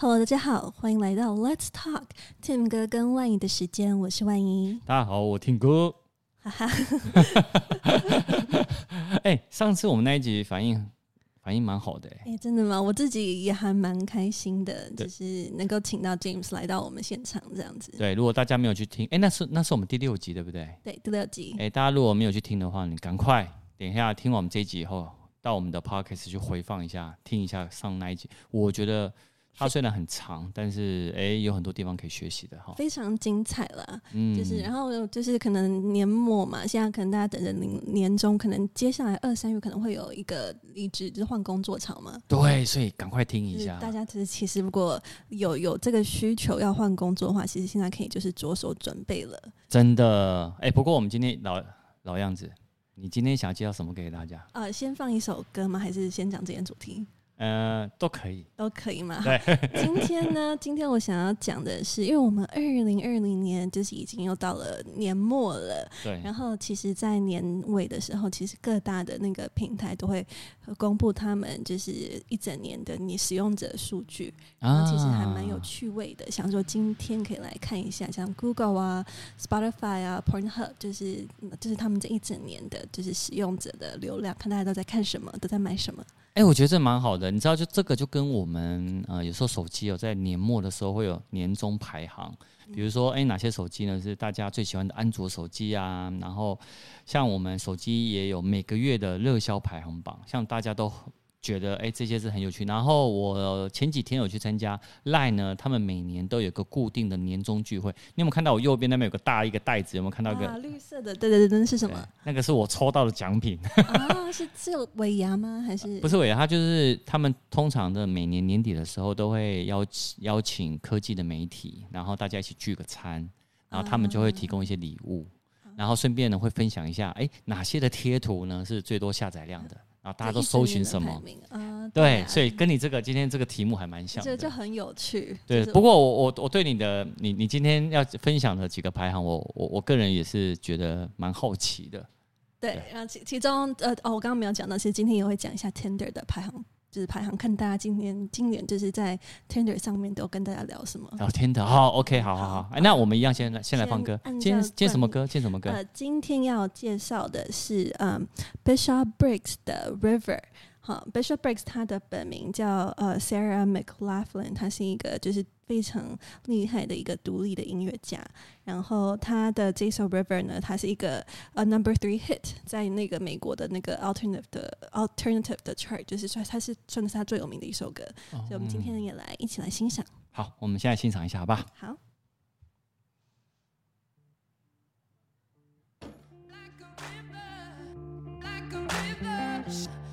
Hello，大家好，欢迎来到 Let's Talk Tim 哥跟万仪的时间，我是万仪。大家好，我 Tim 哥。哈哈，哎，上次我们那一集反应反应蛮好的，欸，哎，真的吗？我自己也还蛮开心的，就是能够请到 James 来到我们现场这样子。对，如果大家没有去听，哎，那是那是我们第六集，对不对？对，第六集。哎，大家如果没有去听的话，你赶快等一下听完我们这一集以后。到我们的 podcast 去回放一下，听一下上那一集。我觉得它虽然很长，但是哎、欸，有很多地方可以学习的哈，非常精彩了。嗯，就是然后就是可能年末嘛，现在可能大家等着年年终，可能接下来二三月可能会有一个离职，就是换工作潮嘛。对，所以赶快听一下。大家其实其实如果有有这个需求要换工作的话，其实现在可以就是着手准备了。真的，哎、欸，不过我们今天老老样子。你今天想要介绍什么给大家？呃，先放一首歌吗？还是先讲这件主题？呃，都可以，都可以嘛。对，今天呢，今天我想要讲的是，因为我们二零二零年就是已经又到了年末了，对。然后，其实，在年尾的时候，其实各大的那个平台都会公布他们就是一整年的你使用者数据，然后其实还蛮有趣味的。啊、想说今天可以来看一下，像 Google 啊、Spotify 啊、Pornhub，就是就是他们这一整年的就是使用者的流量，看大家都在看什么，都在买什么。哎、欸，我觉得这蛮好的，你知道，就这个就跟我们呃有时候手机有在年末的时候会有年终排行，比如说哎、哪些手机呢是大家最喜欢的安卓手机啊，然后像我们手机也有每个月的热销排行榜，像大家都。觉得哎、欸，这些是很有趣。然后我前几天有去参加 Line 呢，他们每年都有个固定的年终聚会。你有没有看到我右边那边有个大一个袋子？有没有看到一个、啊、绿色的？对对对，那是什么？那个是我抽到的奖品。啊，是是有尾牙吗？还是不是尾牙？他就是他们通常的每年年底的时候都会邀请邀请科技的媒体，然后大家一起聚个餐，然后他们就会提供一些礼物，啊、然后顺便呢会分享一下，哎、欸，哪些的贴图呢是最多下载量的？大家都搜寻什么？嗯、对，所以跟你这个今天这个题目还蛮像的，这就很有趣。对，不过我我我对你的你你今天要分享的几个排行，我我我个人也是觉得蛮好奇的。对，对然后其其中呃哦，我刚刚没有讲到，其实今天也会讲一下 Tender 的排行。就是排行，看大家今年今年就是在 Tinder 上面都跟大家聊什么。聊 Tinder，好，OK，好好好。哎，那我们一样先来先来放歌。今天今天什么歌？今天什么歌？呃，今天要介绍的是嗯，Bishop Briggs 的 River。好，bishop bricks 他的本名叫呃 Sarah McLaughlin，他是一个就是非常厉害的一个独立的音乐家。然后他的这首 River 呢，它是一个呃 Number Three Hit，在那个美国的那个 Alternative 的 Alternative 的 Chart，就是算它是算是他最有名的一首歌。所以我们今天也来一起来欣赏。好，我们现在欣赏一下，好吧？好。Like a river, like a river.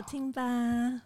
好听吧？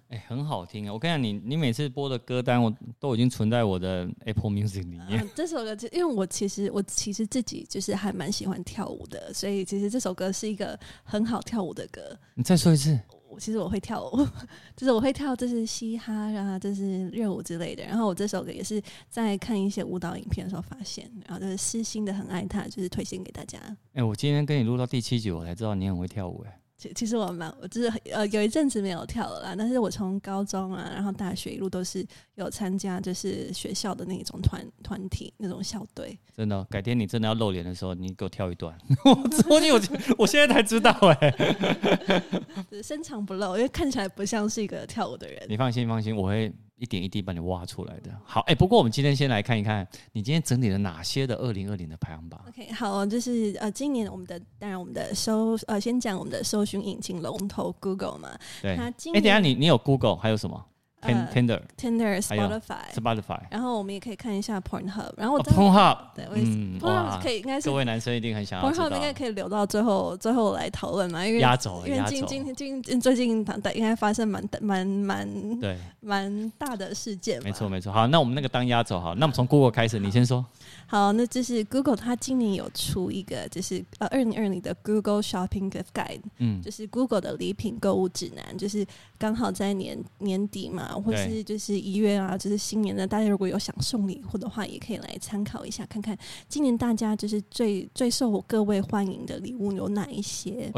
哎、欸，很好听啊！我跟你讲，你你每次播的歌单，我都已经存在我的 Apple Music 里面。嗯、这首歌，因为我其实我其实自己就是还蛮喜欢跳舞的，所以其实这首歌是一个很好跳舞的歌。你再说一次。我其实我会跳舞，就是我会跳，这是嘻哈啊，这是热舞之类的。然后我这首歌也是在看一些舞蹈影片的时候发现，然后就是私心的很爱它，就是推荐给大家。哎、欸，我今天跟你录到第七集，我才知道你很会跳舞哎、欸。其其实我蛮，我就是呃有一阵子没有跳了啦，但是我从高中啊，然后大学一路都是有参加，就是学校的那种团团体那种校队。真的，改天你真的要露脸的时候，你给我跳一段。我你我我现在才知道哎、欸，深藏不露，因为看起来不像是一个跳舞的人。你放心放心，我会。一点一滴把你挖出来的。好，哎、欸，不过我们今天先来看一看，你今天整理了哪些的二零二零的排行榜？OK，好，就是呃，今年我们的当然我们的搜呃，先讲我们的搜寻引擎龙头 Google 嘛。对。哎、欸，等一下你你有 Google 还有什么？Tinder、Tinder、Spotify、Spotify，然后我们也可以看一下 Pornhub，然后我 Pornhub，对，嗯，Pornhub 可以应该是各位男生一定很想要 Pornhub 应该可以留到最后最后来讨论嘛，因为压轴，因为今今今今最近应该发生蛮蛮蛮对蛮大的事件，没错没错。好，那我们那个当压轴好，那我们从 Google 开始，你先说。好，那就是 Google 它今年有出一个就是呃二零二零的 Google Shopping Gift Guide，嗯，就是 Google 的礼品购物指南，就是刚好在年年底嘛，或是就是。一月啊，就是新年的，大家如果有想送礼物的话，也可以来参考一下，看看今年大家就是最最受各位欢迎的礼物有哪一些。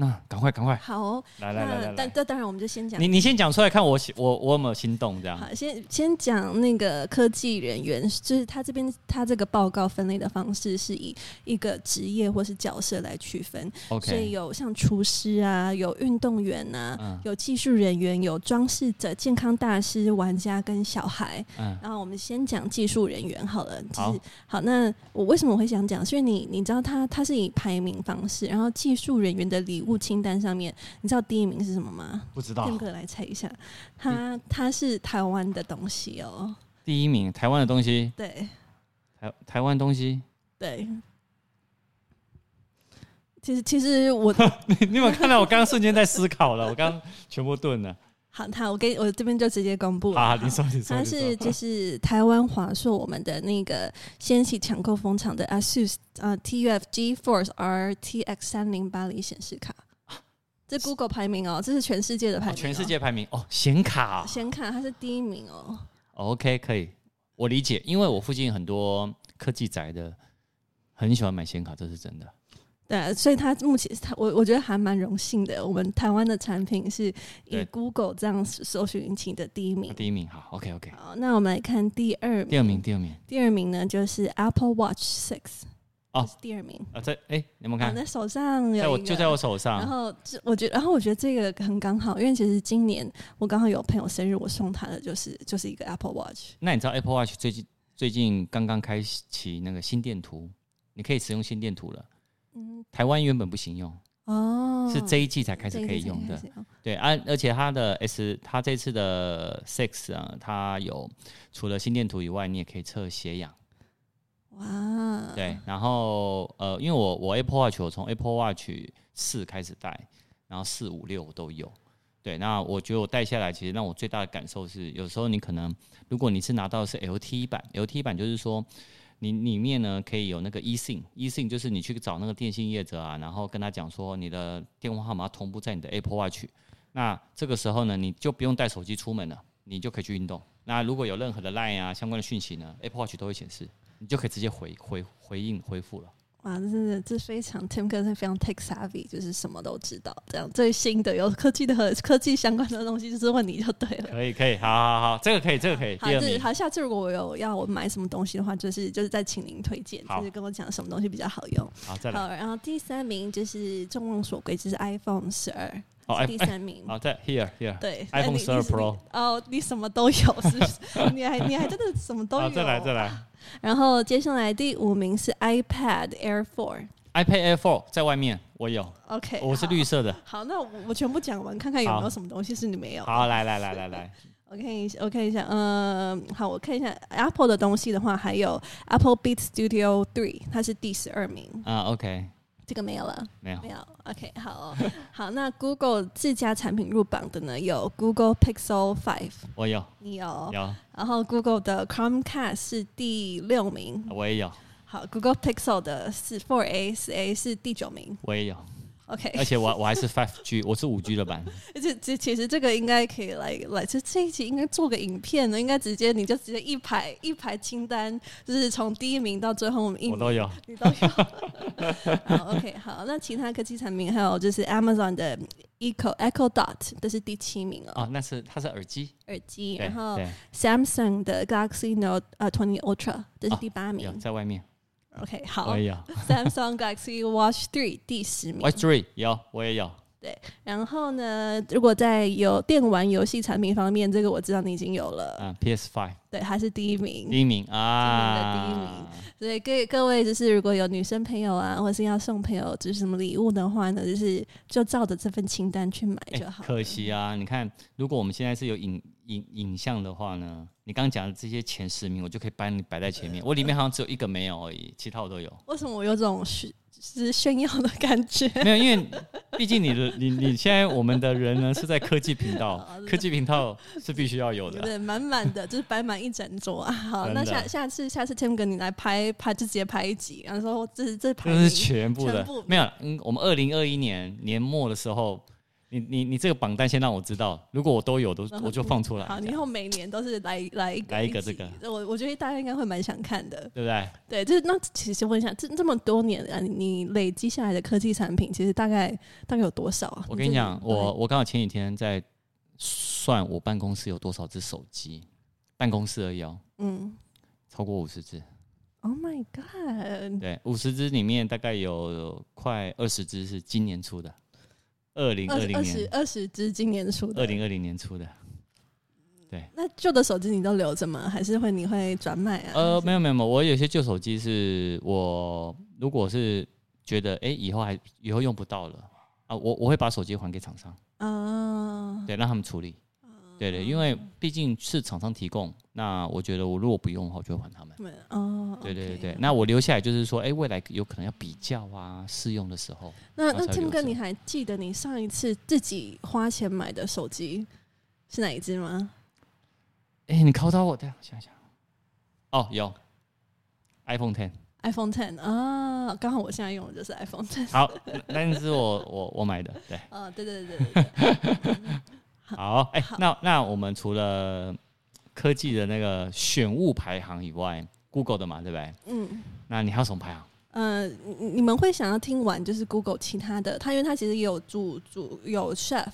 那赶快赶快，好、哦，来来来来，但这当然我们就先讲，你你先讲出来看我我我有没有心动这样。好，先先讲那个科技人员，就是他这边他这个报告分类的方式是以一个职业或是角色来区分，OK，所以有像厨师啊，有运动员啊，嗯、有技术人员，有装饰者、健康大师。玩家跟小孩，嗯，然后我们先讲技术人员好了，就是好，好。那我为什么我会想讲？所以你你知道他他是以排名方式，然后技术人员的礼物清单上面，你知道第一名是什么吗？不知道，天哥来猜一下，他他是台湾的东西哦。第一名，台湾的东西，对，台台湾东西，对。其实其实我，你你有没有看到我刚刚瞬间在思考了？我刚刚全部顿了。好，他我给我这边就直接公布了。好，你说你说。他是就是台湾华硕我们的那个掀起抢购风潮的 ASUS 呃 TUF GeForce RTX 三零八零显示卡，这 Google 排名哦，这是全世界的排名，全世界排名哦，显卡，显卡它是第一名哦。OK，可以，我理解，因为我附近很多科技宅的很喜欢买显卡，这是真的。对，所以他目前他我我觉得还蛮荣幸的。我们台湾的产品是以 Google 这样搜寻引擎的第一名。第一名，好，OK OK。好，那我们来看第二名。第二名，第二名。第二名呢，就是 Apple Watch Six。哦，是第二名啊，在哎，你们看，那手上有，在我就在我手上。然后这我觉得，然后我觉得这个很刚好，因为其实今年我刚好有朋友生日，我送他的就是就是一个 Apple Watch。那你知道 Apple Watch 最近最近刚刚开启那个心电图，你可以使用心电图了。台湾原本不行用哦，是这一季才开始可以用的。对啊，而且它的 S，它这次的 Six 啊，它有除了心电图以外，你也可以测血氧。哇！对，然后呃，因为我我 Apple Watch 我从 Apple Watch 四开始戴，然后四五六我都有。对，那我觉得我戴下来，其实让我最大的感受是，有时候你可能如果你是拿到的是 LTE 版，LTE 版就是说。你里面呢可以有那个 eSIM，eSIM 就是你去找那个电信业者啊，然后跟他讲说你的电话号码同步在你的 Apple Watch，那这个时候呢你就不用带手机出门了，你就可以去运动。那如果有任何的 Line 啊相关的讯息呢，Apple Watch 都会显示，你就可以直接回回回应回复了。哇，这是这非常 Tim 哥是非常 tech savvy，就是什么都知道。这样最新的有科技的和科技相关的东西，就是问你就对了。可以可以，好好好，这个可以这个可以。好，这好，下次如果我有要我买什么东西的话，就是就是再请您推荐，就是跟我讲什么东西比较好用。好，再来。好，然后第三名就是众望所归，就是 iPhone 十二。哦，第三名。好，在 here here。对，iPhone 十二 Pro。哦，你什么都有，是不是？你还你还真的什么都有。再来再来。然后接下来第五名是 iPad Air Four。iPad Air Four 在外面，我有。OK，我是绿色的。好，好，那我，我全部讲完，看看有没有什么东西是你没有。好，来来来来来，我看一下，我看一下，嗯，好，我看一下 Apple 的东西的话，还有 Apple Beat Studio Three，它是第十二名。啊，OK。这个没有了，没有，没有。OK，好、哦，好。那 Google 自家产品入榜的呢，有 Google Pixel Five，我有，你有，有。然后 Google 的 Chromecast 是第六名，我也有。好，Google Pixel 的是 Four A 四 A 是第九名，我也有。OK，而且我我还是 Five G，我是五 G 的版。而且其其实这个应该可以来来，这这一集应该做个影片呢，应该直接你就直接一排一排清单，就是从第一名到最后我们一，我都有，你都有。好，OK，好，那其他科技产品还有就是 Amazon 的 Echo Echo Dot，这是第七名哦。哦，那是它是耳机，耳机。然后 Samsung 的 Galaxy Note 呃 Twenty Ultra，这是第八名，哦，在外面。OK，好。我也有 Samsung Galaxy Watch Three 第十名。Watch Three 有，我也有。对，然后呢，如果在有电玩游戏产品方面，这个我知道你已经有了。嗯，PS Five。对，还是第一名。第一名啊！第一名。所以各各位就是如果有女生朋友啊，或是要送朋友就是什么礼物的话呢，就是就照着这份清单去买就好。可惜啊，你看，如果我们现在是有影影影像的话呢，你刚刚讲的这些前十名，我就可以把你摆在前面。我里面好像只有一个没有而已，其他我都有。为什么我有这种是是炫耀的感觉？没有，因为毕竟你的你你现在我们的人呢是在科技频道，科技频道是必须要有的。对，满满的就是摆满一整桌啊。好，那下下次下次 Tim 哥你来拍拍就直接拍一集，然后说这是这排这是全部的，没有。嗯，我们二零二一年年末的时候。你你你这个榜单先让我知道，如果我都有，都我就放出来。好，你以后每年都是来来一个来一个这个，我我觉得大家应该会蛮想看的，对不对？对，就是那其实问一下，这这么多年啊，你累积下来的科技产品，其实大概大概有多少啊？我跟你讲，我我刚好前几天在算我办公室有多少只手机，办公室而已哦，嗯，超过五十只。Oh my god！对，五十只里面大概有快二十只是今年出的。二零二零年，二十二十支今年出的，二零二零年出的，对。那旧的手机你都留着吗？还是会你会转卖啊？呃，没有没有没有，我有些旧手机是我如果是觉得哎、欸、以后还以后用不到了啊，我我会把手机还给厂商啊，对，让他们处理。对对，因为毕竟是厂商提供，那我觉得我如果不用的话，我就会还他们。对哦，对对对对，那我留下来就是说，哎，未来有可能要比较啊，试用的时候。那那 Tim 哥，你还记得你上一次自己花钱买的手机是哪一只吗？哎，你考到我，等下想想。哦，有 iPhone Ten。iPhone Ten 啊，刚好我现在用的就是 iPhone Ten。好，那是我我我买的，对。哦，对对对对对。好，哎、欸，那那我们除了科技的那个选物排行以外，Google 的嘛，对不对？嗯，那你还有什么排行？呃，你们会想要听完就是 Google 其他的，它因为它其实也有主主有 chef，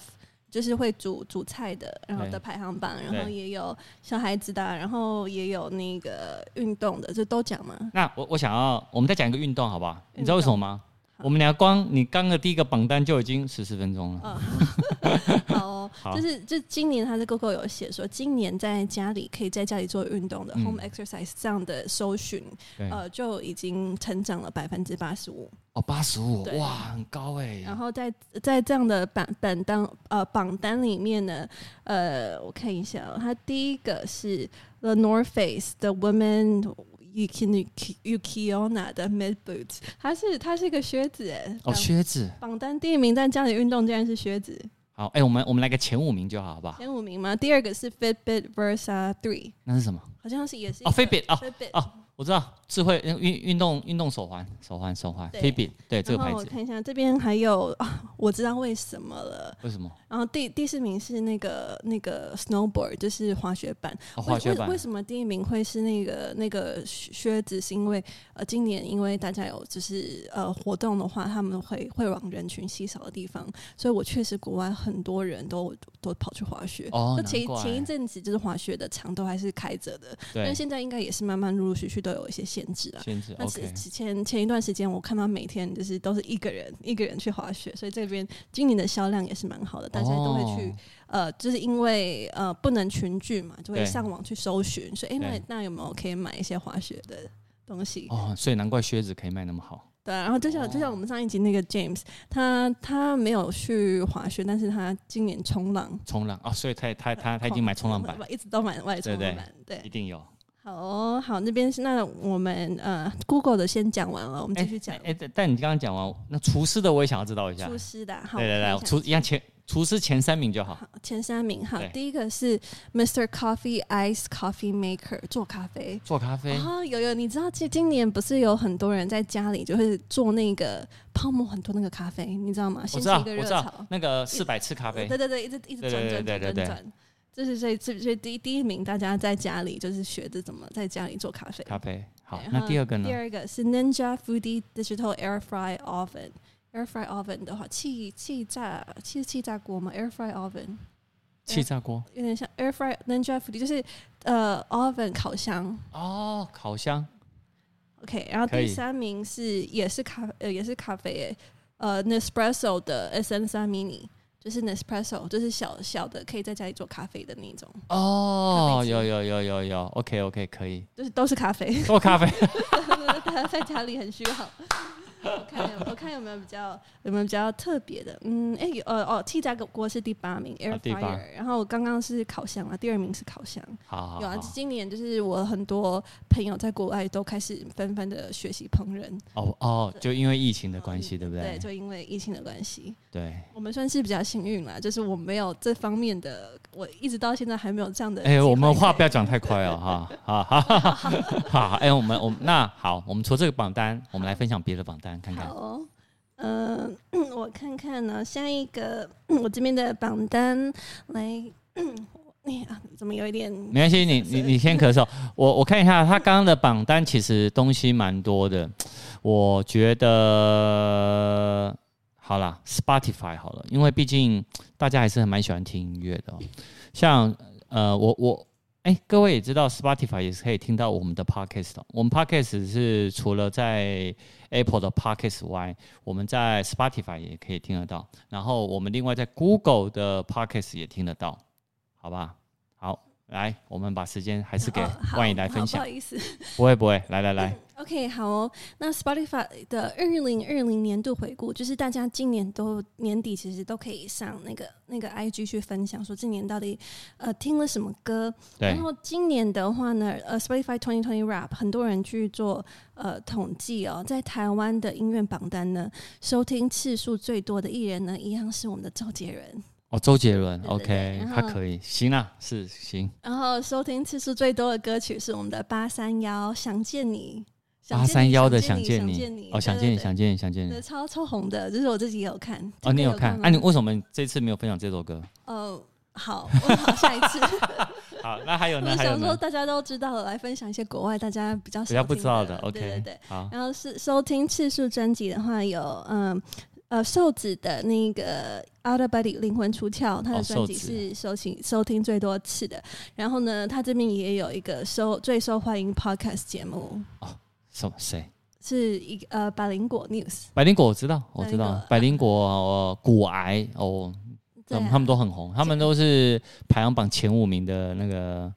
就是会煮煮菜的，然后的排行榜，然后也有小孩子的，然后也有那个运动的，这都讲吗？那我我想要，我们再讲一个运动，好不好？你知道为什么吗？我们俩光你刚的第一个榜单就已经十四分钟了。哦、好，哦，就是就今年他的 Google 有写说，今年在家里可以在家里做运动的 Home Exercise 这样的搜寻，嗯、呃就已经成长了百分之八十五。哦，八十五，哇，很高哎。然后在在这样的榜榜单呃榜单里面呢，呃，我看一下，哦，它第一个是 The North Face The Women。Yuki Yukiona 的 Mid Boots，它是它是一个靴子哎，哦靴子，榜单第一名，在家里运动竟然是靴子。好，哎、欸，我们我们来个前五名就好，好不好？前五名吗？第二个是 Fitbit Versa Three，那是什么？好像是也是哦，Fitbit 哦，Fitbit 哦。我知道智慧运运动运动手环手环手环，Fitbit 对这个牌子。我看一下这边还有啊，我知道为什么了。为什么？然后第第四名是那个那个 Snowboard，就是滑雪板。哦、滑雪板为。为什么第一名会是那个那个靴子？是因为呃，今年因为大家有就是呃活动的话，他们会会往人群稀少的地方，所以我确实国外很多人都都跑去滑雪。哦，前前一阵子就是滑雪的场都还是开着的，对但现在应该也是慢慢陆陆续续。都有一些限制了，限制。那前前前一段时间，我看到每天就是都是一个人 一个人去滑雪，所以这边今年的销量也是蛮好的，大家都会去、哦、呃，就是因为呃不能群聚嘛，就会上网去搜寻，对所以哎、欸，那那有没有可以买一些滑雪的东西？哦，所以难怪靴子可以卖那么好。对，然后就像就像我们上一集那个 James，他他没有去滑雪，但是他今年冲浪，冲浪啊、哦，所以他他他他已经买冲浪板，一直都买外冲浪板，对，对，对，一定有。好哦，好，那边是那我们呃，Google 的先讲完了，我们继续讲。哎、欸欸，但你刚刚讲完，那厨师的我也想要知道一下。厨师的，好，对对对，厨一样前厨师前三名就好。好，前三名，好，第一个是 Mr. Coffee Ice Coffee Maker 做咖啡，做咖啡。啊，有有，你知道，今今年不是有很多人在家里就会做那个泡沫很多那个咖啡，你知道吗？我知道，一个知道，那个四百次咖啡。对对对，一直一直转转转转转。这是最最最第第一名，大家在家里就是学着怎么在家里做咖啡。咖啡好，那第二个呢？第二个是 Ninja Foodi Digital Air Fry Oven。Air Fry Oven 的话，气气炸气气炸锅吗？Air Fry Oven，气炸锅有点像 Air Fry Ninja Foodi，就是呃 Oven 烤箱。哦，烤箱。OK，然后第三名是也是咖呃也是咖啡诶，呃 Nespresso 的 SN 三 Mini。就是 Nespresso，就是小小的，可以在家里做咖啡的那种。哦，有有有有有，OK OK，可以。就是都是咖啡，做咖啡，在家里很需要。我看有，我看有没有比较有没有比较特别的，嗯，哎、欸，呃，哦，气炸锅是第八名，Air Fryer，然后刚刚是烤箱啊，第二名是烤箱。好，有啊，今年就是我很多朋友在国外都开始纷纷的学习烹饪。哦哦，就因为疫情的关系，对不对？对，就因为疫情的关系。对，我们算是比较幸运啦，就是我没有这方面的，我一直到现在还没有这样的。哎、欸，我们话不要讲太快哦，哈，好好好好，哎，我们我们那好，我们除了这个榜单，我们来分享别的榜单。看看好，嗯、呃，我看看呢，下一个我这边的榜单来，你啊，怎么有一点？没关系，你你你先咳嗽，我我看一下他刚刚的榜单，其实东西蛮多的，我觉得好啦，Spotify 好了，因为毕竟大家还是很蛮喜欢听音乐的，像呃，我我。哎、各位也知道，Spotify 也是可以听到我们的 Podcast 的。我们 Podcast 是除了在 Apple 的 Podcast 外，我们在 Spotify 也可以听得到。然后我们另外在 Google 的 Podcast 也听得到，好吧？好，来，我们把时间还是给万仪来分享。不好意思，不会不会，来来来。OK，好哦。那 Spotify 的二零二零年度回顾，就是大家今年都年底其实都可以上那个那个 IG 去分享，说今年到底呃听了什么歌。对。然后今年的话呢，呃，Spotify Twenty Twenty Rap 很多人去做呃统计哦，在台湾的音乐榜单呢，收听次数最多的艺人呢，一样是我们的周杰伦。哦，周杰伦，OK，他可以，行啊，是行。然后收听次数最多的歌曲是我们的八三幺《想见你》。八三幺的想见你，哦，想见你，想见你，想见你，超超红的，就是我自己也有看。哦，你有看？哎，你为什么这次没有分享这首歌？哦，好，好，下一次。好，那还有呢？我想说大家都知道了，来分享一些国外大家比较比较不知道的。OK，对对对。好，然后是收听次数专辑的话，有嗯呃瘦子的那个 Out of Body 灵魂出窍，他的专辑是收听收听最多次的。然后呢，他这边也有一个收最受欢迎 Podcast 节目哦。什么谁？是一呃，百灵果 news。百灵果我知道，我知道。百灵果骨癌哦，他们他们都很红，他们都是排行榜前五名的那个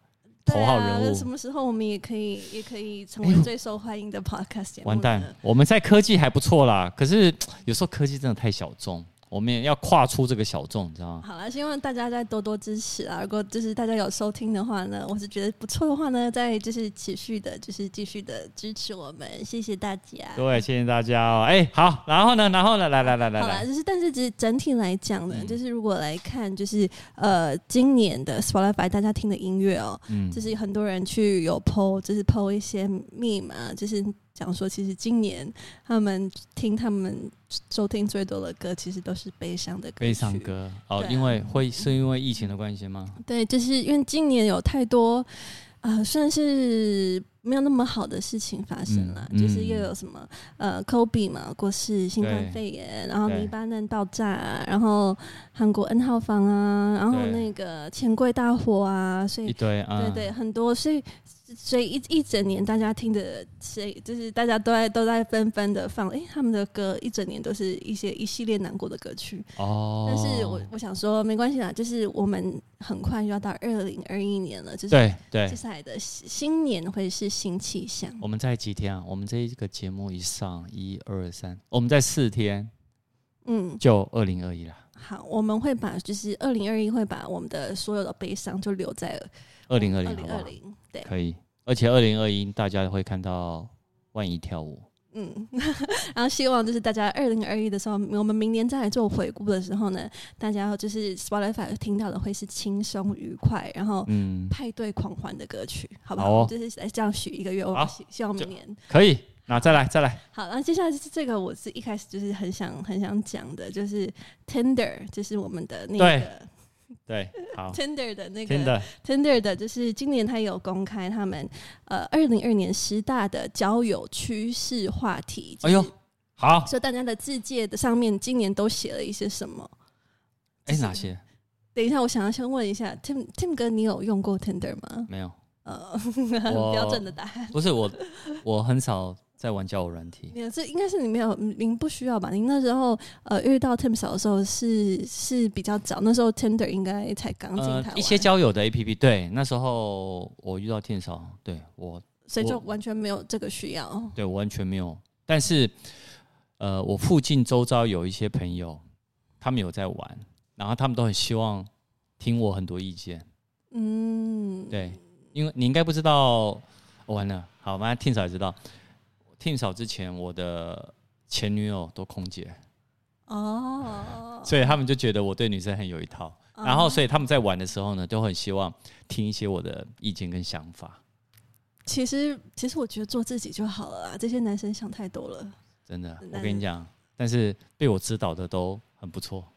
头号人物。什么时候我们也可以也可以成为最受欢迎的 podcast 节目？完蛋，我们在科技还不错啦，可是 有时候科技真的太小众。我们也要跨出这个小众，你知道吗？好了，希望大家再多多支持啊！如果就是大家有收听的话呢，我是觉得不错的话呢，再就是持续的，就是继续的支持我们，谢谢大家。对，谢谢大家哦。哎、欸，好，然后呢，然后呢，来来来来来，好了，就是但是只整体来讲呢，嗯、就是如果来看，就是呃，今年的 Spotify 大家听的音乐哦，嗯，就是很多人去有 PO，就是 PO 一些密码，就是。讲说，其实今年他们听他们收听最多的歌，其实都是悲伤的歌。悲伤歌哦，啊、因为会是因为疫情的关系吗？对，就是因为今年有太多，呃，算是没有那么好的事情发生了，嗯、就是又有什么呃，Kobe 嘛过世，新冠肺炎，然后黎巴嫩爆炸，啊，然后韩国 N 号房啊，然后那个钱柜大火啊，所以对啊，对对，很多，所以。所以一一整年，大家听的，所以就是大家都在都在纷纷的放，哎、欸，他们的歌一整年都是一些一系列难过的歌曲。哦。但是我我想说，没关系啦，就是我们很快就要到二零二一年了，就是对对，接下来的新年会是新气象。我们在几天啊？我们这一个节目一上，一二三，我们在四天，嗯，就二零二一了。好，我们会把就是二零二一会把我们的所有的悲伤就留在。二零二零，二零二零，对，可以，而且二零二一大家会看到万仪跳舞。嗯，然后希望就是大家二零二一的时候，我们明年再来做回顾的时候呢，大家就是 Spotify 听到的会是轻松愉快，然后嗯，派对狂欢的歌曲，嗯、好不好？好哦、就是来这样许一个愿望，希希望明年可以。那再来再来。好，然后接下来就是这个，我是一开始就是很想很想讲的，就是 Tender，就是我们的那个。对，好，Tinder 的那个 Tinder 的，就是今年他有公开他们呃二零二年十大的交友趋势话题。就是、哎呦，好，说大家的字介的上面今年都写了一些什么？哎、欸，哪些？等一下，我想要先问一下 Tim Tim 哥，你有用过 Tinder 吗？没有，呃，标准的答案不是我，我很少。在玩交友软体，没有，这应该是你没有，您不需要吧？您那时候呃遇到 Tim 嫂的时候是是比较早，那时候 Tinder 应该才刚进台湾、呃。一些交友的 APP，对，那时候我遇到 Tim 嫂，对我，所以就完全没有这个需要。对，我完全没有。但是呃，我附近周遭有一些朋友，他们有在玩，然后他们都很希望听我很多意见。嗯，对，因为你应该不知道，完了，好，反正 Tim 嫂也知道。Tim 嫂之前，我的前女友都空姐哦，所以他们就觉得我对女生很有一套，然后所以他们在玩的时候呢，都很希望听一些我的意见跟想法。其实，其实我觉得做自己就好了啊，这些男生想太多了。真的，我跟你讲，但是被我指导的都很不错。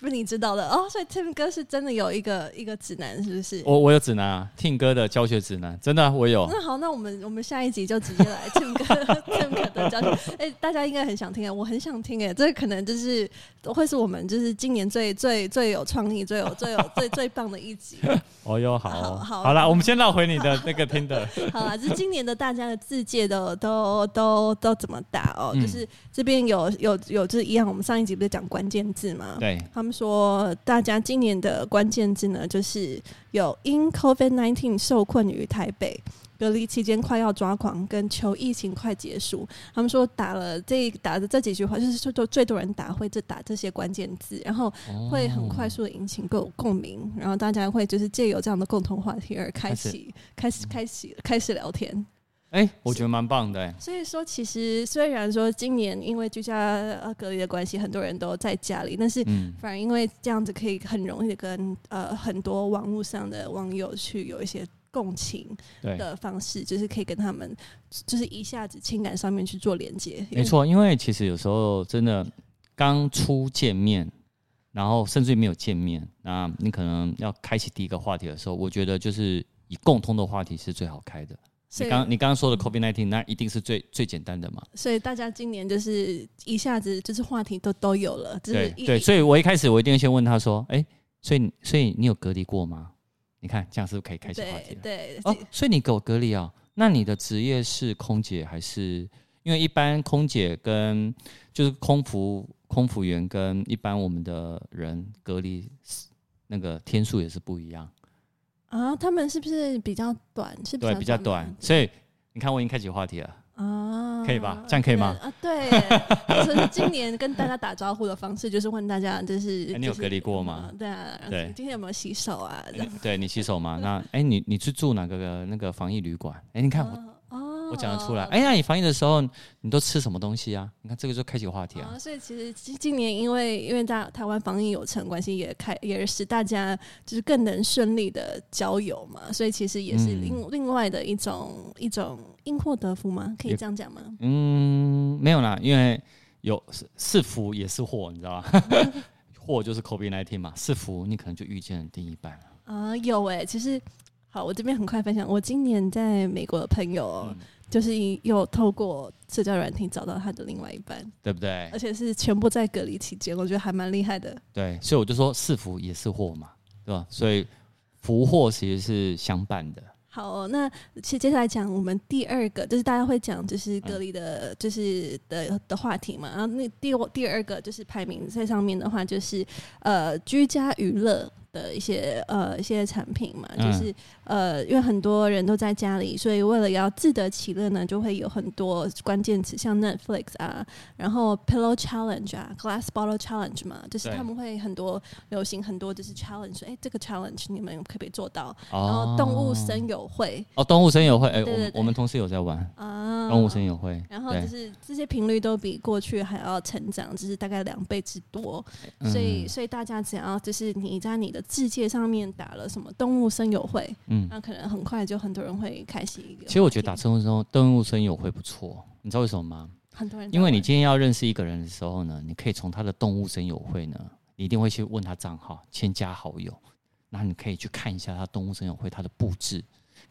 不是你知道的哦，所以 Tim 哥是真的有一个一个指南，是不是？我我有指南啊，Tim 哥的教学指南，真的、啊、我有。那好，那我们我们下一集就直接来 Tim 哥 Tim 哥的教学。哎、欸，大家应该很想听啊，我很想听哎，这可能就是会是我们就是今年最最最有创意、最有最有最最棒的一集。哦哟，好，好，好，好了，我们先绕回你的那个 Tinder。好了，就是今年的大家的字界都都都都怎么打哦？嗯、就是这边有有有就是一样，我们上一集不是讲关键字吗？对，他们说。大家今年的关键字呢，就是有因 COVID-19 受困于台北，隔离期间快要抓狂，跟求疫情快结束。他们说打了这打的这几句话，就是说最多人打会这打这些关键字，然后会很快速的引起共共鸣，然后大家会就是借由这样的共同话题而开启开始开始开始聊天。哎、欸，我觉得蛮棒的、欸。所以说，其实虽然说今年因为居家呃隔离的关系，很多人都在家里，但是反而因为这样子可以很容易的跟呃很多网络上的网友去有一些共情的方式，就是可以跟他们就是一下子情感上面去做连接。没错，因为其实有时候真的刚初见面，然后甚至于没有见面，那你可能要开启第一个话题的时候，我觉得就是以共通的话题是最好开的。你刚你刚刚说的 COVID-19，那一定是最最简单的嘛？所以大家今年就是一下子就是话题都都有了，对对，所以我一开始我一定会先问他说，哎，所以所以你有隔离过吗？你看这样是不是可以开启话题了？对哦，所以你给我隔离啊？那你的职业是空姐还是？因为一般空姐跟就是空服空服员跟一般我们的人隔离那个天数也是不一样。啊，他们是不是比较短？是对，比较短。所以你看，我已经开启话题了啊，可以吧？这样可以吗？啊，对。所以今年跟大家打招呼的方式就是问大家，就是、欸、你有隔离过吗？对啊，对。今天有没有洗手啊？欸、对你洗手吗？那哎、欸，你你去住哪个那个防疫旅馆？哎、欸，你看我。啊我讲得出来，哎、欸、呀，你防疫的时候你都吃什么东西啊？你看这个就开启话题啊，啊。所以其实今今年因为因为大台湾防疫有成关系，也开也使大家就是更能顺利的交友嘛。所以其实也是另、嗯、另外的一种一种因祸得福吗？可以这样讲吗？嗯，没有啦，因为有是是福也是祸，你知道吧？祸就是 COVID-19 嘛，是福你可能就遇见了另一半了。啊，有哎、欸，其实好，我这边很快分享，我今年在美国的朋友。嗯就是又透过社交软体找到他的另外一半，对不对？而且是全部在隔离期间，我觉得还蛮厉害的。对，所以我就说是福也是祸嘛，对吧？所以福祸其实是相伴的。好、哦，那其实接下来讲我们第二个，就是大家会讲就是隔离的，就是的的话题嘛。然后那第第二个就是排名在上面的话，就是呃居家娱乐。的一些呃一些产品嘛，嗯、就是呃因为很多人都在家里，所以为了要自得其乐呢，就会有很多关键词，像 Netflix 啊，然后 Pillow Challenge 啊，Glass Bottle Challenge 嘛，就是他们会很多流行很多就是 challenge，哎，这个 challenge 你们可不可以做到？哦、然后动物森友会。哦，动物森友会，哎，我们我们同事有在玩啊，动物森友会，然后就是这些频率都比过去还要成长，就是大概两倍之多，嗯、所以所以大家只要就是你在你的字界上面打了什么动物声友会，嗯，那可能很快就很多人会开启一个。其实我觉得打动物森动物声友会不错，你知道为什么吗？很多人因为你今天要认识一个人的时候呢，你可以从他的动物声友会呢，你一定会去问他账号，添加好友，然后你可以去看一下他动物声友会他的布置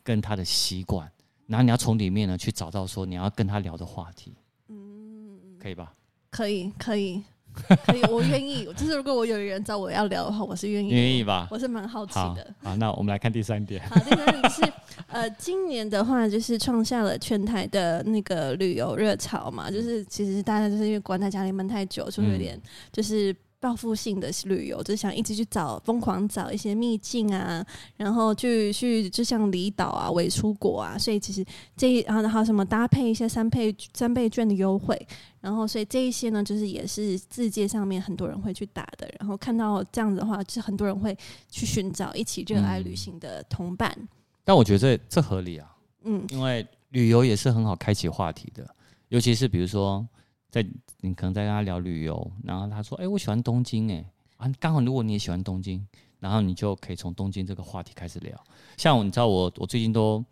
跟他的习惯，然后你要从里面呢去找到说你要跟他聊的话题，嗯，可以吧？可以，可以。可以，我愿意。就是如果我有人找我要聊的话，我是愿意。愿意吧？我是蛮好奇的好。好，那我们来看第三点。好，第三点是呃，今年的话就是创下了全台的那个旅游热潮嘛，就是其实大家就是因为关在家里闷太久，就会有点就是。报复性的旅游，就是想一直去找，疯狂找一些秘境啊，然后去去，就像离岛啊、伪出国啊，所以其实这一然后还有什么搭配一些三倍三倍券的优惠，然后所以这一些呢，就是也是世界上面很多人会去打的，然后看到这样子的话，就是很多人会去寻找一起热爱旅行的同伴。嗯、但我觉得这这合理啊，嗯，因为旅游也是很好开启话题的，尤其是比如说。在你可能在跟他聊旅游，然后他说：“哎、我喜欢东京、欸，哎，啊，刚好如果你也喜欢东京，然后你就可以从东京这个话题开始聊。像，你知道我，我最近都。”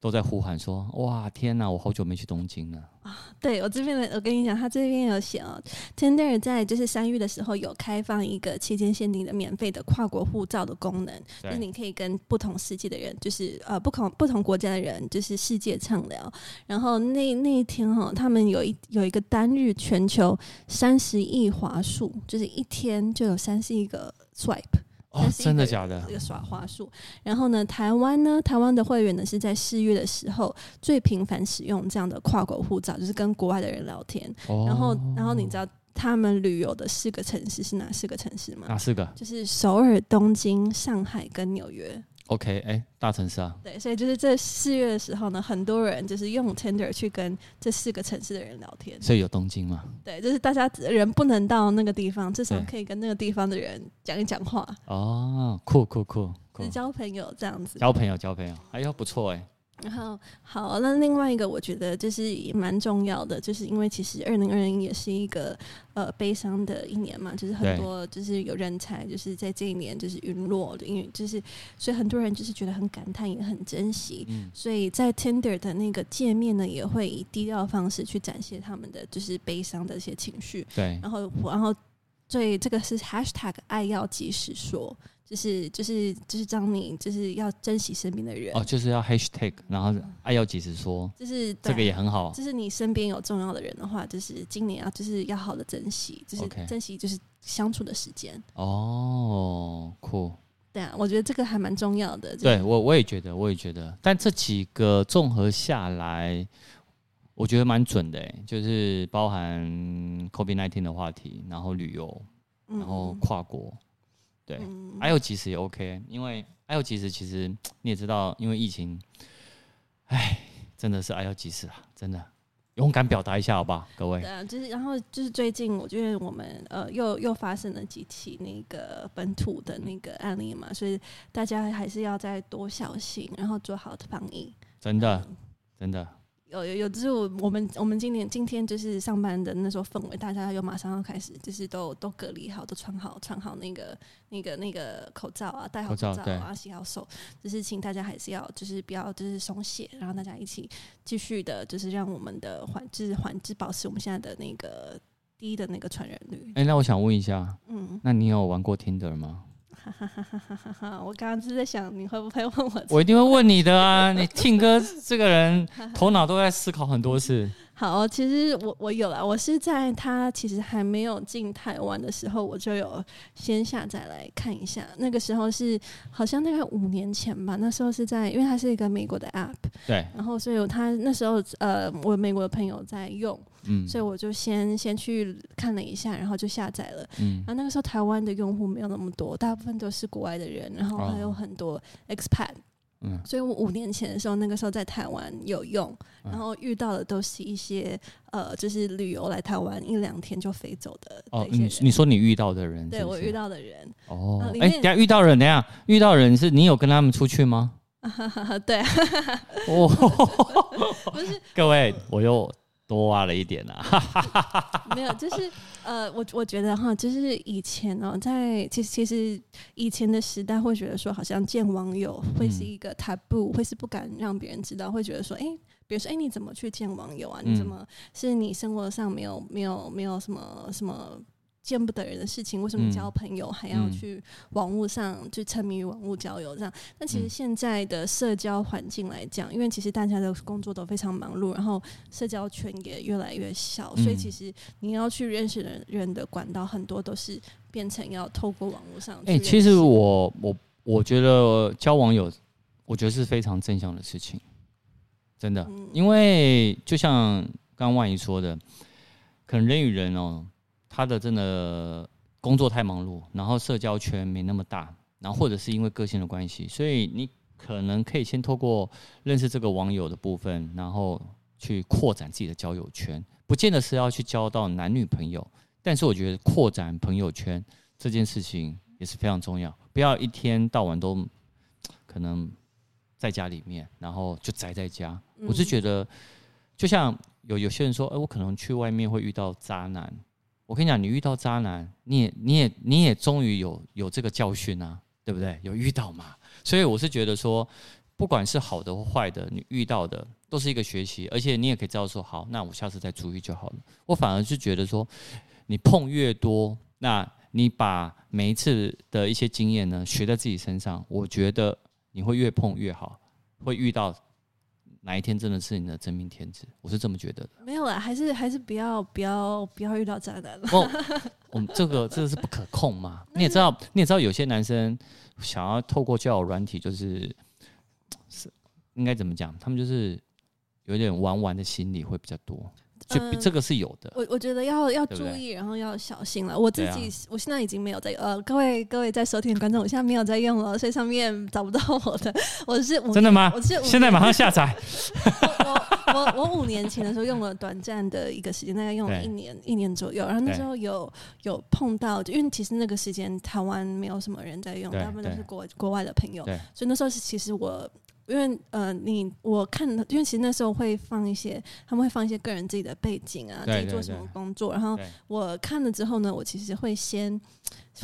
都在呼喊说：“哇，天哪！我好久没去东京了啊！”对我这边的，我跟你讲，他这边有写哦，Tinder 在就是三月的时候有开放一个期间限定的免费的跨国护照的功能，就是你可以跟不同世界的人，就是呃不同不同国家的人，就是世界畅聊。然后那那一天哈，他们有一有一个单日全球三十亿华数，就是一天就有三十亿个 swipe。哦，真的假的？这个耍花术，然后呢，台湾呢，台湾的会员呢是在四月的时候最频繁使用这样的跨国护照，就是跟国外的人聊天。哦、然后，然后你知道他们旅游的四个城市是哪四个城市吗？哪四个？就是首尔、东京、上海跟纽约。OK，哎、欸，大城市啊。对，所以就是这四月的时候呢，很多人就是用 Tinder 去跟这四个城市的人聊天。所以有东京吗？对，就是大家人不能到那个地方，至少可以跟那个地方的人讲一讲话。哦，酷酷酷，就是交朋友这样子。交朋友，交朋友，哎呦，不错哎、欸。然后好，那另外一个我觉得就是也蛮重要的，就是因为其实二零二零也是一个呃悲伤的一年嘛，就是很多就是有人才就是在这一年就是陨落的，因为就是所以很多人就是觉得很感叹也很珍惜，嗯，所以在 Tinder 的那个界面呢，也会以低调的方式去展现他们的就是悲伤的一些情绪，对，然后然后所以这个是 Hashtag 爱要及时说。就是就是就是张你就是要珍惜身边的人哦，就是要 hashtag，然后爱要及时说，就是这个也很好。就是你身边有重要的人的话，就是今年要就是要好的珍惜，就是珍惜就是相处的时间。哦，酷。对啊，我觉得这个还蛮重要的。对我我也觉得，我也觉得。但这几个综合下来，我觉得蛮准的诶，就是包含 COVID-19 的话题，然后旅游，然后跨国。嗯对，爱要及时也 OK，因为爱要及时，其实你也知道，因为疫情，哎，真的是爱要及时啊，真的勇敢表达一下，好不好，各位？对啊，就是然后就是最近，我觉得我们呃又又发生了几起那个本土的那个案例嘛，所以大家还是要再多小心，然后做好防疫。真的，真的。有有有，就是我我们我们今年今天就是上班的那时候氛围，大家又马上要开始，就是都都隔离好，都穿好穿好那个那个那个口罩啊，戴好口罩啊，洗好手，就是请大家还是要就是不要就是松懈，然后大家一起继续的，就是让我们的环就是环就是保持我们现在的那个低的那个传染率。哎、欸，那我想问一下，嗯，那你有玩过 Tinder 吗？哈哈哈哈哈哈！我刚刚是在想你会不会问我，我一定会问你的啊！你听歌这个人头脑都在思考很多次。好，其实我我有了，我是在他其实还没有进台湾的时候，我就有先下载来看一下。那个时候是好像大概五年前吧，那时候是在，因为它是一个美国的 app，对，然后所以他那时候呃，我美国的朋友在用，嗯，所以我就先先去看了一下，然后就下载了，嗯，然后那个时候台湾的用户没有那么多，大部分都是国外的人，然后还有很多 expat。嗯，所以我五年前的时候，那个时候在台湾有用，然后遇到的都是一些呃，就是旅游来台湾一两天就飞走的。哦，你你说你遇到的人是是？对我遇到的人。哦，哎、欸，等下遇到人，等下遇到人是你有跟他们出去吗？对。哦，不是，各位，我又。多挖了一点呐、啊，没有，就是呃，我我觉得哈，就是以前哦，在其实其实以前的时代会觉得说，好像见网友会是一个 taboo，、嗯、会是不敢让别人知道，会觉得说，哎，比如说，哎，你怎么去见网友啊？你怎么、嗯、是你生活上没有没有没有什么什么？见不得人的事情，为什么交朋友还要去网络上去沉迷于网络交友？这样，那其实现在的社交环境来讲，因为其实大家的工作都非常忙碌，然后社交圈也越来越小，所以其实你要去认识的人的管道很多都是变成要透过网络上。哎，其实我我我觉得交网友，我觉得是非常正向的事情，真的，因为就像刚刚万怡说的，可能人与人哦。他的真的工作太忙碌，然后社交圈没那么大，然后或者是因为个性的关系，所以你可能可以先透过认识这个网友的部分，然后去扩展自己的交友圈，不见得是要去交到男女朋友，但是我觉得扩展朋友圈这件事情也是非常重要，不要一天到晚都可能在家里面，然后就宅在家。我是觉得，就像有有些人说，哎，我可能去外面会遇到渣男。我跟你讲，你遇到渣男，你也你也你也终于有有这个教训啊，对不对？有遇到嘛？所以我是觉得说，不管是好的或坏的，你遇到的都是一个学习，而且你也可以知道说，好，那我下次再注意就好了。我反而是觉得说，你碰越多，那你把每一次的一些经验呢，学在自己身上，我觉得你会越碰越好，会遇到。哪一天真的是你的真命天子？我是这么觉得的。没有啦，还是还是不要不要不要遇到渣男了。哦，我们这个这个是不可控嘛？你也知道，你也知道，有些男生想要透过交友软体，就是 是应该怎么讲？他们就是有点玩玩的心理会比较多。就这个是有的，我我觉得要要注意，然后要小心了。我自己我现在已经没有在呃，各位各位在收听的观众，我现在没有在用了，所以上面 找不到我的。我是真的吗？我是现在马上下载。我我我五年前的时候用了短暂的一个时间，大概用了一年一年左右。然后那时候有有碰到，就因为其实那个时间台湾没有什么人在用，大部分都是国国外的朋友，所以那时候是其实我。因为呃，你我看，因为其实那时候会放一些，他们会放一些个人自己的背景啊，自己做什么工作，然后我看了之后呢，我其实会先。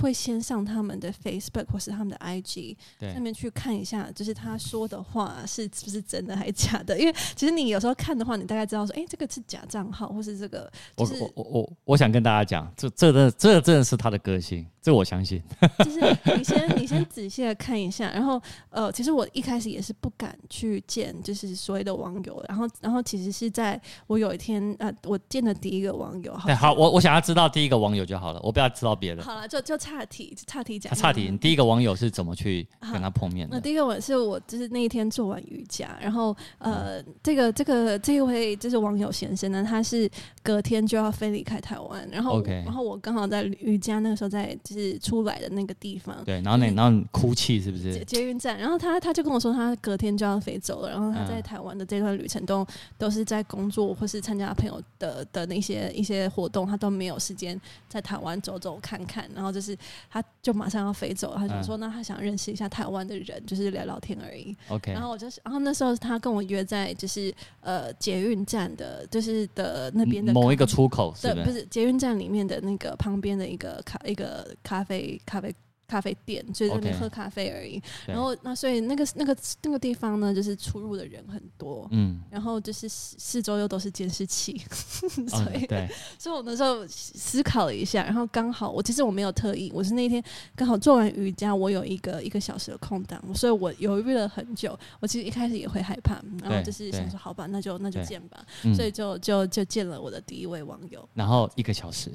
会先上他们的 Facebook 或是他们的 IG 上面去看一下，就是他说的话是是不是真的还是假的？因为其实你有时候看的话，你大概知道说，哎、欸，这个是假账号，或是这个、就是。我我我我想跟大家讲，这这的这真的是他的个性，这我相信。就是你先你先仔细的看一下，然后呃，其实我一开始也是不敢去见，就是所谓的网友，然后然后其实是在我有一天呃，我见的第一个网友。好，好，我我想要知道第一个网友就好了，我不要知道别的。好了，就就。岔题，岔题讲。岔题，你第一个网友是怎么去跟他碰面的？那第一个我是我就是那一天做完瑜伽，然后呃，嗯、这个这个这一位就是网友先生呢，他是隔天就要飞离开台湾，然后.然后我刚好在瑜伽那个时候在就是出来的那个地方，对，然后那然后你哭泣是不是？捷运站，然后他他就跟我说他隔天就要飞走了，然后他在台湾的这段旅程都、嗯、都是在工作或是参加朋友的的那些一些活动，他都没有时间在台湾走走看看，然后就是他。就马上要飞走了，他就说：“那他想认识一下台湾的人，就是聊聊天而已。” OK，然后我就是，然后那时候他跟我约在就是呃捷运站的，就是的那边的某一个出口，对不是捷运站里面的那个旁边的一个咖一个咖啡咖啡咖啡店，就在那边喝咖啡而已。然后那所以那个那个那个地方呢，就是出入的人很多，嗯，然后就是四四周又都是监视器，所以、哦、对，所以我那时候思考了一下，然后刚好我其实我没有特意，我是那天刚好做完瑜伽，我有一个一个小时的空档，所以我犹豫了很久。我其实一开始也会害怕，然后就是想说好吧，那就那就见吧，所以就就就见了我的第一位网友，然后一个小时。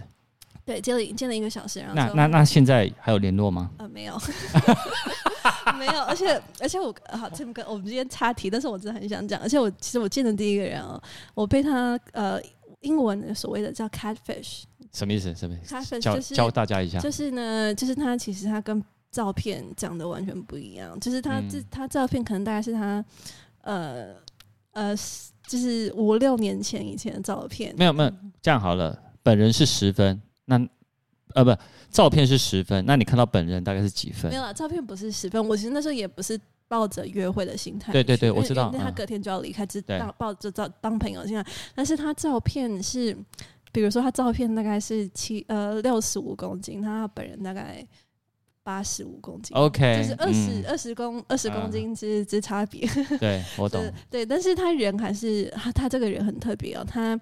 对，见了见了一个小时，然后那那那现在还有联络吗？呃，没有，没有，而且而且我好，这个我们今天插题，但是我真的很想讲，而且我其实我见的第一个人哦，我被他呃英文所谓的叫 catfish，什么意思？什么意思？catfish 教、就是、教大家一下，就是呢，就是他其实他跟照片讲的完全不一样，就是他这、嗯、他照片可能大概是他呃呃就是五六年前以前的照片，没有没有，这样好了，本人是十分。那呃不，照片是十分，那你看到本人大概是几分？没有啦，照片不是十分。我其实那时候也不是抱着约会的心态。对对对，我知道。那他隔天就要离开，只当抱着照当朋友心态。但是他照片是，比如说他照片大概是七呃六十五公斤，他本人大概八十五公斤。OK，就是二十二十公二十公斤之之差别。对，我懂。对，但是他人还是他他这个人很特别哦，他。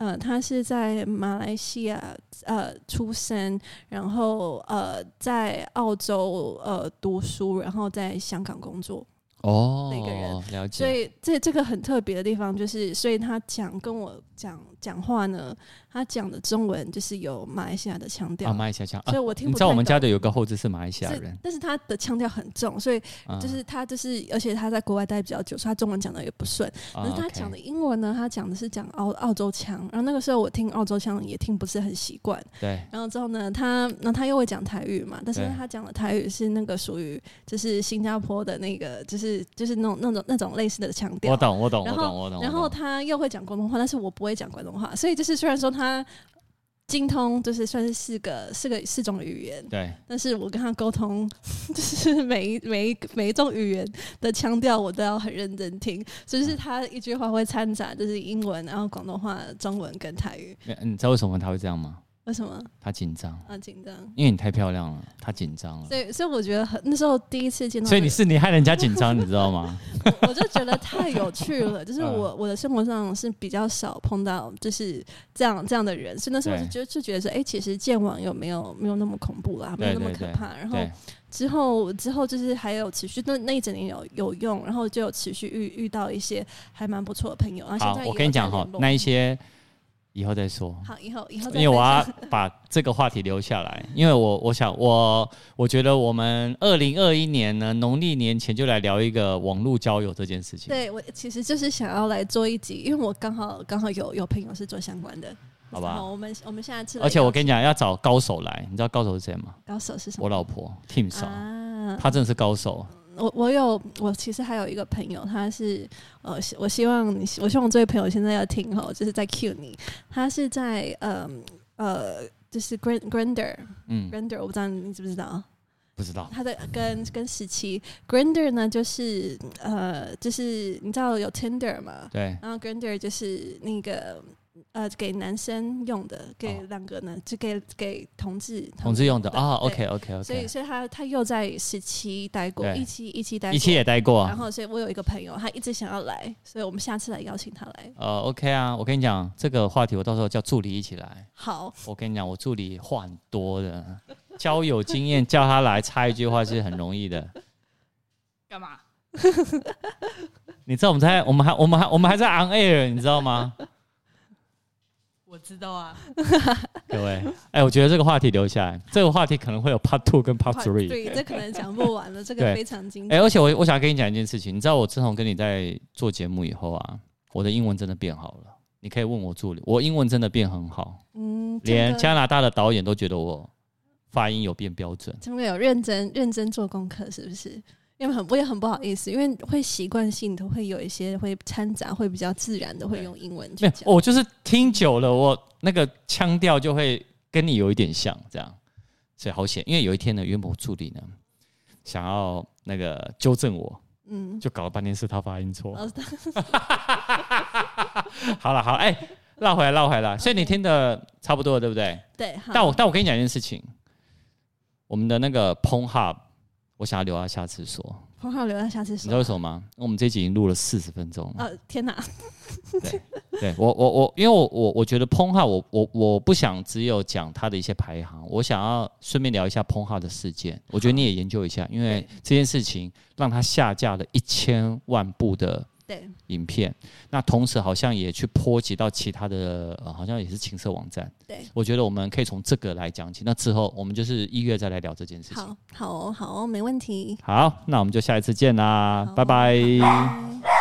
呃，他是在马来西亚呃出生，然后呃在澳洲呃读书，然后在香港工作。哦，那个人了解。所以这这个很特别的地方就是，所以他讲跟我讲讲话呢。他讲的中文就是有马来西亚的腔调，啊，马来西亚腔，所以我听不。你知道我们家的有个后置是马来西亚人，但是他的腔调很重，所以就是他就是，而且他在国外待比较久，所以他中文讲的也不顺。可是他讲的英文呢，他讲的是讲澳澳洲腔，然后那个时候我听澳洲腔也听不是很习惯。对。然后之后呢，他那他又会讲台语嘛，但是他讲的台语是那个属于就是新加坡的那个，就是就是那种那种那种类似的腔调。我懂，我懂，我懂，我懂。然后他又会讲广东话，但是我不会讲广东话，所以就是虽然说他。他精通就是算是四个四个四种语言，对。但是我跟他沟通，就是每一每一每一种语言的腔调，我都要很认真听。所以是他一句话会掺杂，就是英文，然后广东话、中文跟台语。你知道为什么他会这样吗？为什么？他紧张啊，紧张，因为你太漂亮了，他紧张了。所以，所以我觉得很那时候第一次见到，所以你是你害人家紧张，你知道吗？我，我就觉得太有趣了，就是我我的生活上是比较少碰到就是这样这样的人，所以那时候我就觉得就觉得说，哎、欸，其实见网友没有没有那么恐怖啦，没有那么可怕。然后之后之后就是还有持续那那一整年有有用，然后就有持续遇遇到一些还蛮不错的朋友。然后现在我跟你讲哈，那一些。以后再说。好，以后以后。因为我要把这个话题留下来，因为我我想我我觉得我们二零二一年呢，农历年前就来聊一个网络交友这件事情。对，我其实就是想要来做一集，因为我刚好刚好有有朋友是做相关的，好吧？我们我们现在吃。而且我跟你讲，要找高手来，你知道高手是谁吗？高手是什么？我老婆 Tim 嫂，她真的是高手。我我有我其实还有一个朋友，他是呃，我希望你，我希望这位朋友现在要听哦，就是在 cue 你，他是在呃呃，就是 Grindr，嗯，Grindr，我不知道你知不知道？不知道。他的跟跟十七 Grinder 呢，就是呃，就是你知道有 Tinder 吗？对。然后 Grinder 就是那个。呃，给男生用的，给两个呢，就给给同志同志用的啊。OK OK OK。所以，所以他他又在十七待过，一期一期待过，一期也待过。然后，所以我有一个朋友，他一直想要来，所以我们下次来邀请他来。呃，OK 啊，我跟你讲这个话题，我到时候叫助理一起来。好，我跟你讲，我助理话很多的，交友经验叫他来插一句话是很容易的。干嘛？你知道我们在我们还我们还我们还在 on air，你知道吗？我知道啊，各位，哎，我觉得这个话题留下来，这个话题可能会有 part two 跟 part three，对，这可能讲不完了，这个非常精彩。哎，而且我我想跟你讲一件事情，你知道我自从跟你在做节目以后啊，我的英文真的变好了。你可以问我助理，我英文真的变很好，嗯，连加拿大的导演都觉得我发音有变标准。真的有认真认真做功课，是不是？因为很我也很不好意思，因为会习惯性的会有一些会掺杂，会比较自然的会用英文去讲。我就是听久了，我那个腔调就会跟你有一点像，这样，所以好险。因为有一天呢，原本我助理呢想要那个纠正我，嗯，就搞了半天是他发音错。哦、好了，好，哎、欸，绕回来，绕回来。所以你听的差不多了，对不对？对。但我但我跟你讲一件事情。我们的那个 Pornhub，我想要留到下次说。Pornhub 留到下次说。你知道为什么吗？我们这集已经录了四十分钟了。呃，天哪！对，对我我我，因为我我我觉得 Pornhub，我我我不想只有讲他的一些排行，我想要顺便聊一下 Pornhub 的事件。我觉得你也研究一下，因为这件事情让它下架了一千万部的。对，影片，那同时好像也去波及到其他的，呃，好像也是情色网站。对，我觉得我们可以从这个来讲起。那之后我们就是一月再来聊这件事情。好，好，好，没问题。好，那我们就下一次见啦，拜拜。拜拜。